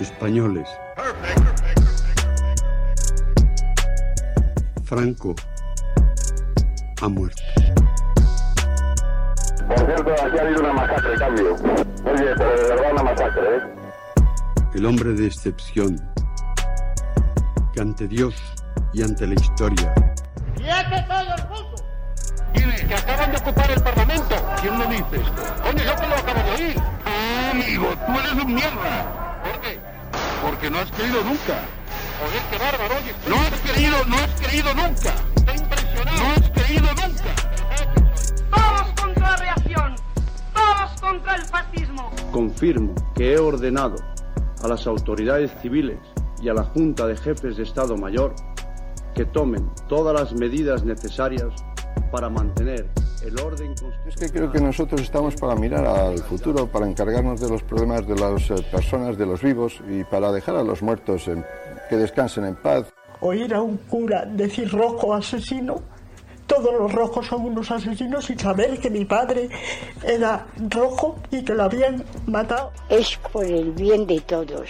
españoles. Franco ha muerto. Por cierto, aquí ha habido una masacre, cambio. Oye, pero de verdad una masacre, ¿eh? El hombre de excepción, que ante Dios y ante la historia ¡Quiete todo el mundo! Dile que acaban de ocupar el Parlamento. ¿Quién lo dice? Coño, yo que lo acabo de oír. Ah, amigo, tú eres un mierda. No has creído nunca. Joder, qué bárbaro, oye. No has creído, no has creído nunca. Impresionado. No has creído nunca. Todos contra la reacción. Todos contra el fascismo. Confirmo que he ordenado a las autoridades civiles y a la Junta de Jefes de Estado Mayor que tomen todas las medidas necesarias para mantener el orden constitucional. Es que creo que nosotros estamos para mirar al futuro, para encargarnos de los problemas de las eh, personas, de los vivos y para dejar a los muertos en- que descansen en paz. Oír a un cura decir rojo asesino, todos los rojos son unos asesinos y saber que mi padre era rojo y que lo habían matado. Es por el bien de todos,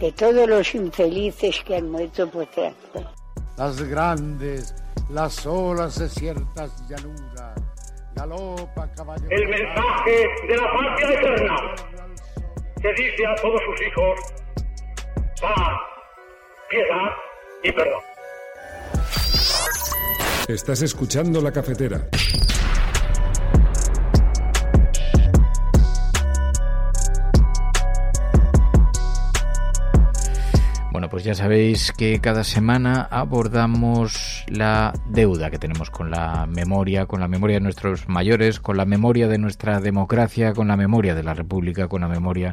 de todos los infelices que han muerto por tráfico. Las grandes, las olas de ciertas llanuras, galopa caballo. El mensaje de la patria eterna que dice a todos sus hijos paz, piedad y perdón. Estás escuchando la cafetera. Pues ya sabéis que cada semana abordamos la deuda que tenemos con la memoria, con la memoria de nuestros mayores, con la memoria de nuestra democracia, con la memoria de la República, con la memoria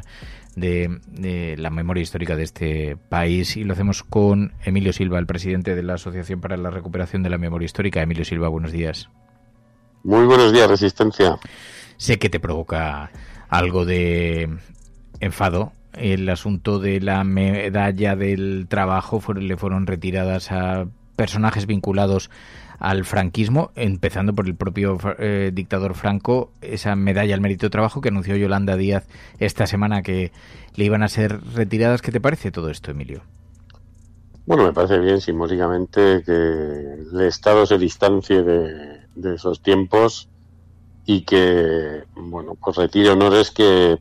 de, de la memoria histórica de este país. Y lo hacemos con Emilio Silva, el presidente de la Asociación para la Recuperación de la Memoria Histórica. Emilio Silva, buenos días. Muy buenos días, Resistencia. Sé que te provoca algo de enfado el asunto de la medalla del trabajo le fueron retiradas a personajes vinculados al franquismo, empezando por el propio eh, dictador Franco, esa medalla al mérito de trabajo que anunció Yolanda Díaz esta semana que le iban a ser retiradas. ¿Qué te parece todo esto, Emilio? Bueno, me parece bien simbólicamente que el Estado se distancie de, de esos tiempos y que, bueno, pues retire honores que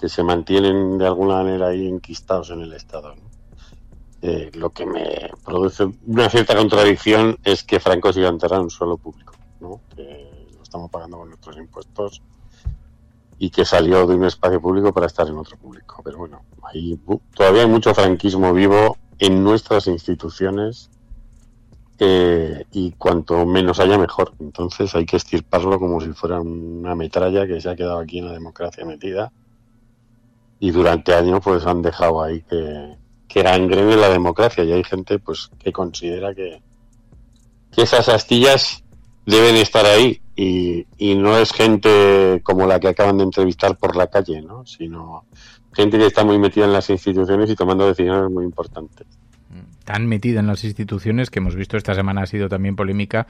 que se mantienen de alguna manera ahí enquistados en el Estado. Eh, lo que me produce una cierta contradicción es que Franco siga enterrado en un suelo público, ¿no? que lo estamos pagando con nuestros impuestos y que salió de un espacio público para estar en otro público. Pero bueno, ahí todavía hay mucho franquismo vivo en nuestras instituciones eh, y cuanto menos haya mejor. Entonces hay que estirparlo como si fuera una metralla que se ha quedado aquí en la democracia metida y durante años pues han dejado ahí que, que gangrene la democracia y hay gente pues que considera que, que esas astillas deben estar ahí y, y, no es gente como la que acaban de entrevistar por la calle, ¿no? sino gente que está muy metida en las instituciones y tomando decisiones muy importantes. Tan metida en las instituciones que hemos visto esta semana ha sido también polémica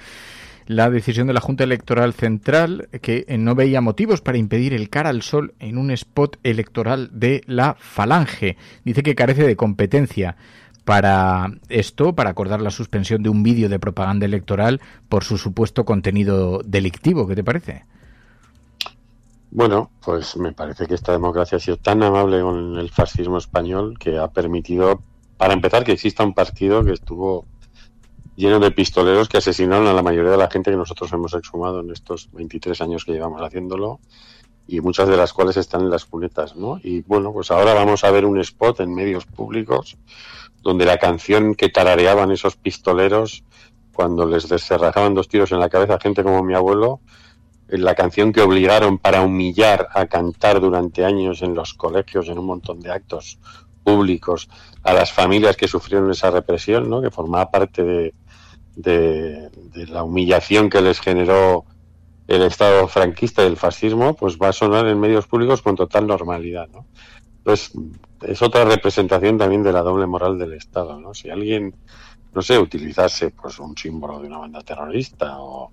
la decisión de la Junta Electoral Central que no veía motivos para impedir el cara al sol en un spot electoral de la Falange. Dice que carece de competencia para esto, para acordar la suspensión de un vídeo de propaganda electoral por su supuesto contenido delictivo. ¿Qué te parece? Bueno, pues me parece que esta democracia ha sido tan amable con el fascismo español que ha permitido, para empezar, que exista un partido que estuvo lleno de pistoleros que asesinaron a la mayoría de la gente que nosotros hemos exhumado en estos 23 años que llevamos haciéndolo y muchas de las cuales están en las cunetas, ¿no? Y bueno, pues ahora vamos a ver un spot en medios públicos donde la canción que tarareaban esos pistoleros cuando les descerrajaban dos tiros en la cabeza a gente como mi abuelo, la canción que obligaron para humillar a cantar durante años en los colegios, en un montón de actos públicos, a las familias que sufrieron esa represión, ¿no? Que formaba parte de, la humillación que les generó el Estado franquista y el fascismo, pues va a sonar en medios públicos con total normalidad, ¿no? Pues es otra representación también de la doble moral del Estado, ¿no? Si alguien, no sé, utilizase pues un símbolo de una banda terrorista o,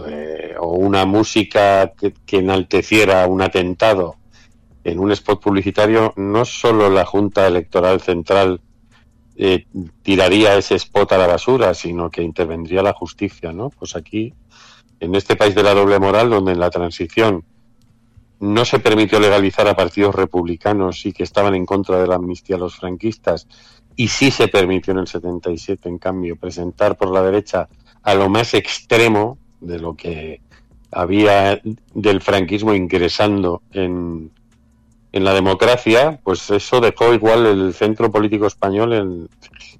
de, una música que, que enalteciera un atentado en un spot publicitario, no solo la Junta Electoral Central eh, tiraría ese spot a la basura, sino que intervendría la justicia, ¿no? Pues aquí, en este país de la doble moral, donde en la transición no se permitió legalizar a partidos republicanos y que estaban en contra de la amnistía a los franquistas, y sí se permitió en el 77, en cambio, presentar por la derecha a lo más extremo de lo que había del franquismo ingresando en, en la democracia, pues eso dejó igual el centro político español en,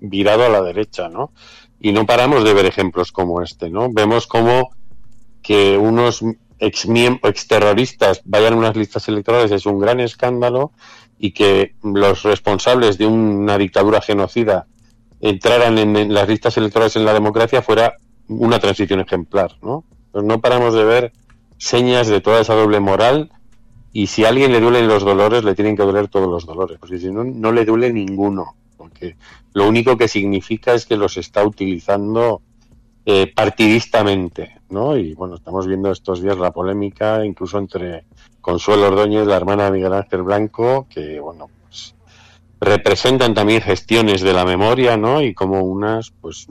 virado a la derecha, ¿no? Y no paramos de ver ejemplos como este, ¿no? Vemos como que unos ex, ex terroristas vayan a unas listas electorales es un gran escándalo y que los responsables de una dictadura genocida entraran en, las listas electorales en la democracia fuera una transición ejemplar, ¿no? Pues no paramos de ver señas de toda esa doble moral y si a alguien le duelen los dolores, le tienen que doler todos los dolores, porque si no, no le duele ninguno, porque lo único que significa es que los está utilizando eh, partidistamente, ¿no? Y bueno, estamos viendo estos días la polémica, incluso entre Consuelo Ordóñez, la hermana de Miguel Ángel Blanco, que bueno, pues representan también gestiones de la memoria, ¿no? Y como unas, pues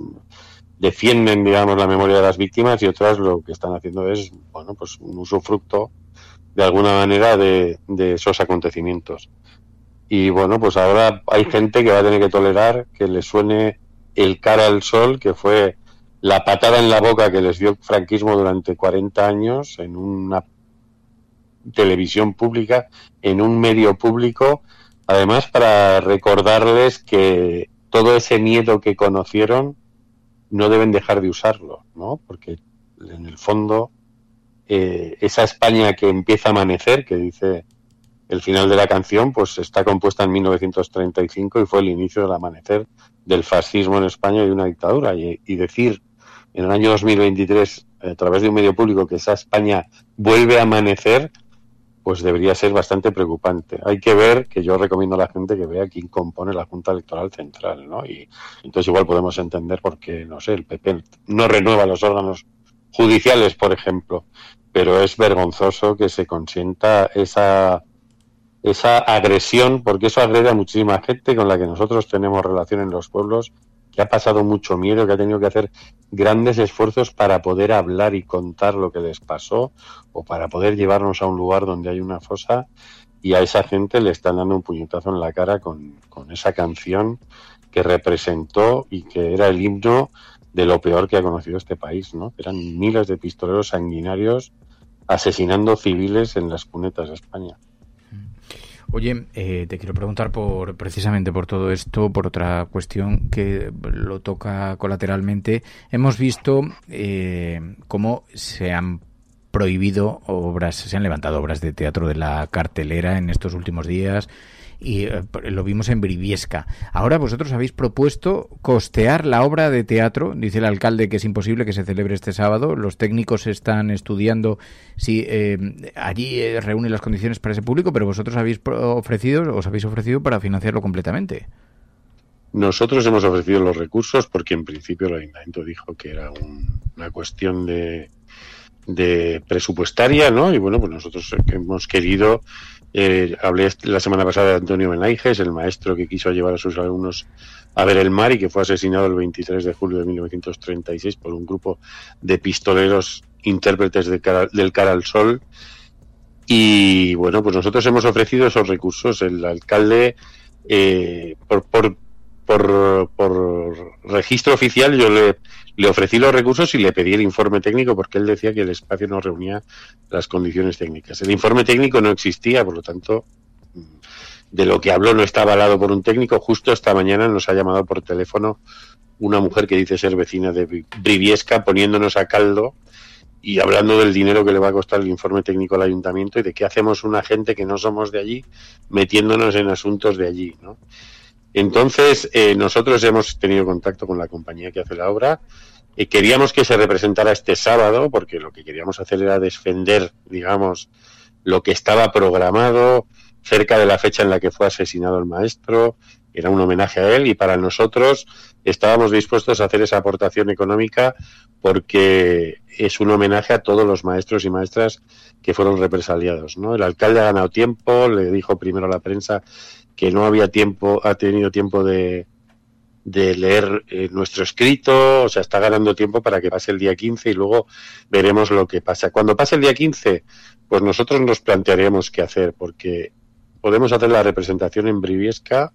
defienden, digamos, la memoria de las víctimas y otras lo que están haciendo es, bueno, pues un usufructo de alguna manera de, esos acontecimientos. Y bueno, pues ahora hay gente que va a tener que tolerar que le suene el cara al sol, que fue la patada en la boca que les dio el franquismo durante 40 años en una televisión pública, en un medio público, además para recordarles que todo ese miedo que conocieron no deben dejar de usarlo, ¿no? Porque en el fondo eh, esa España que empieza a amanecer, que dice el final de la canción, pues está compuesta en 1935 y fue el inicio del amanecer del fascismo en España y una dictadura. Y, decir en el año 2023, a través de un medio público, que esa España vuelve a amanecer, pues debería ser bastante preocupante. Hay que ver, que yo recomiendo a la gente que vea quién compone la Junta Electoral Central, ¿no? Y entonces igual podemos entender por qué, no sé, el PP no renueva los órganos judiciales, por ejemplo, pero es vergonzoso que se consienta esa, esa agresión, porque eso agrede a muchísima gente con la que nosotros tenemos relación en los pueblos, que ha pasado mucho miedo, que ha tenido que hacer grandes esfuerzos para poder hablar y contar lo que les pasó, o para poder llevarnos a un lugar donde hay una fosa, y a esa gente le están dando un puñetazo en la cara con, con esa canción que representó y que era el himno de lo peor que ha conocido este país, ¿no? Eran miles de pistoleros sanguinarios asesinando civiles en las cunetas de España. Oye, eh, te quiero preguntar por precisamente por todo esto, por otra cuestión que lo toca colateralmente. Hemos visto eh, cómo se han prohibido obras, se han levantado obras de teatro de la cartelera en estos últimos días y eh, lo vimos en Briviesca. Ahora vosotros habéis propuesto costear la obra de teatro, dice el alcalde que es imposible que se celebre este sábado, los técnicos están estudiando si eh, allí eh, reúne las condiciones para ese público, pero vosotros habéis ofrecido, os habéis ofrecido para financiarlo completamente. Nosotros hemos ofrecido los recursos porque en principio el ayuntamiento dijo que era una cuestión de, de presupuestaria, ¿no? Y bueno, pues nosotros hemos querido eh, hablé la semana pasada de Antonio Benaiges, el maestro que quiso llevar a sus alumnos a ver el mar y que fue asesinado el 23 de julio de 1936 por un grupo de pistoleros intérpretes del cara al sol. Y bueno, pues nosotros hemos ofrecido esos recursos. El alcalde, eh, por, por, por, por registro oficial, yo le le ofrecí los recursos y le pedí el informe técnico porque él decía que el espacio no reunía las condiciones técnicas. El informe técnico no existía, por lo tanto, de lo que habló no está avalado por un técnico. Justo esta mañana nos ha llamado por teléfono una mujer que dice ser vecina de Briviesca poniéndonos a caldo y hablando del dinero que le va a costar el informe técnico al ayuntamiento y de qué hacemos una gente que no somos de allí metiéndonos en asuntos de allí, ¿no? Entonces, eh, nosotros hemos tenido contacto con la compañía que hace la obra. y queríamos que se representara este sábado, porque lo que queríamos hacer era defender, digamos, lo que estaba programado cerca de la fecha en la que fue asesinado el maestro, era un homenaje a él y para nosotros estábamos dispuestos a hacer esa aportación económica porque es un homenaje a todos los maestros y maestras que fueron represaliados. ¿no? El alcalde ha ganado tiempo, le dijo primero a la prensa que no había tiempo, ha tenido tiempo de, de leer eh, nuestro escrito, o sea, está ganando tiempo para que pase el día 15 y luego veremos lo que pasa. Cuando pase el día 15, pues nosotros nos plantearemos qué hacer, porque podemos hacer la representación en Briviesca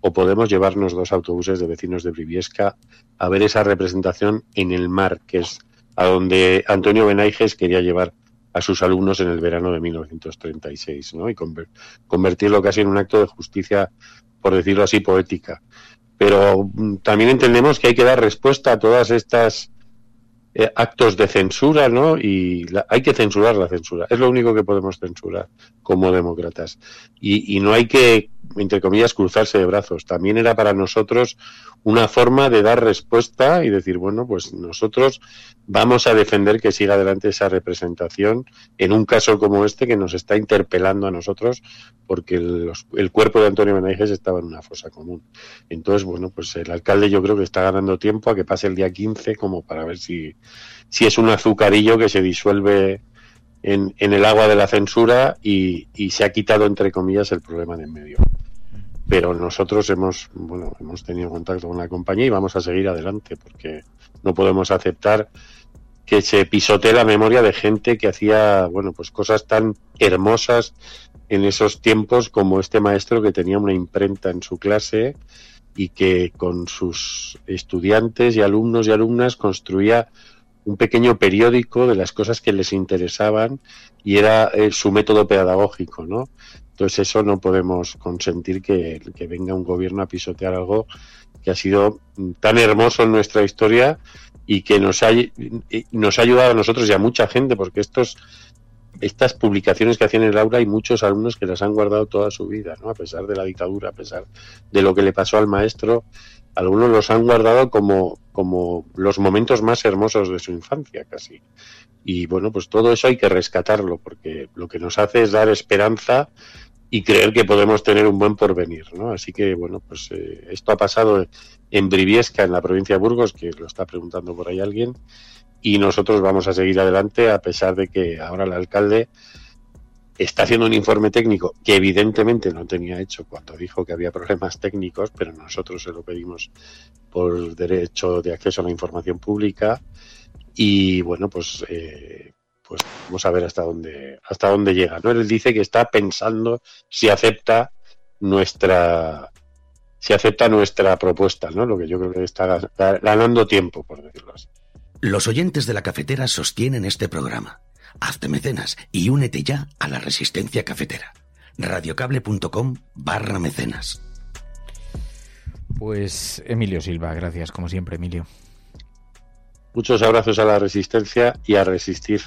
o podemos llevarnos dos autobuses de vecinos de Briviesca a ver esa representación en el mar, que es a donde Antonio Benaiges quería llevar a sus alumnos en el verano de 1936, ¿no? Y convertirlo casi en un acto de justicia, por decirlo así, poética. Pero mm, también entendemos que hay que dar respuesta a todas estas eh, actos de censura, ¿no? Y hay que censurar la censura. Es lo único que podemos censurar como demócratas. Y, y no hay que, entre comillas, cruzarse de brazos. También era para nosotros una forma de dar respuesta y decir, bueno, pues nosotros vamos a defender que siga adelante esa representación en un caso como este que nos está interpelando a nosotros porque el, cuerpo de Antonio Benaiges estaba en una fosa común. Entonces, bueno, pues el alcalde yo creo que está ganando tiempo a que pase el día 15 como para ver si, si es un azucarillo que se disuelve en, en el agua de la censura y, y se ha quitado, entre comillas, el problema de en medio. Pero nosotros hemos bueno hemos tenido contacto con la compañía y vamos a seguir adelante porque no podemos aceptar que se pisotee la memoria de gente que hacía bueno pues cosas tan hermosas en esos tiempos como este maestro que tenía una imprenta en su clase y que con sus estudiantes y alumnos y alumnas construía un pequeño periódico de las cosas que les interesaban y era eh, su método pedagógico, ¿no? Entonces eso no podemos consentir que, venga un gobierno a pisotear algo que ha sido tan hermoso en nuestra historia y que nos ha, nos ha ayudado a nosotros y a mucha gente, porque estos estas publicaciones que hacían en el aula hay muchos alumnos que las han guardado toda su vida, ¿no? A pesar de la dictadura, a pesar de lo que le pasó al maestro, algunos los han guardado como, como los momentos más hermosos de su infancia, casi. Y bueno, pues todo eso hay que rescatarlo, porque lo que nos hace es dar esperanza y creer que podemos tener un buen porvenir, ¿no? Así que, bueno, pues eh, esto ha pasado en Briviesca, en la provincia de Burgos, que lo está preguntando por ahí alguien, y nosotros vamos a seguir adelante a pesar de que ahora el alcalde está haciendo un informe técnico que evidentemente no tenía hecho cuando dijo que había problemas técnicos, pero nosotros se lo pedimos por derecho de acceso a la información pública y bueno, pues eh, pues vamos a ver hasta dónde hasta dónde llega. ¿no? Él dice que está pensando si acepta nuestra si acepta nuestra propuesta, ¿no? Lo que yo creo que está ganando tiempo, por decirlo así. Los oyentes de la cafetera sostienen este programa. Hazte mecenas y únete ya a la resistencia cafetera. radiocable.com barra mecenas. Pues Emilio Silva, gracias como siempre, Emilio. Muchos abrazos a la resistencia y a resistir.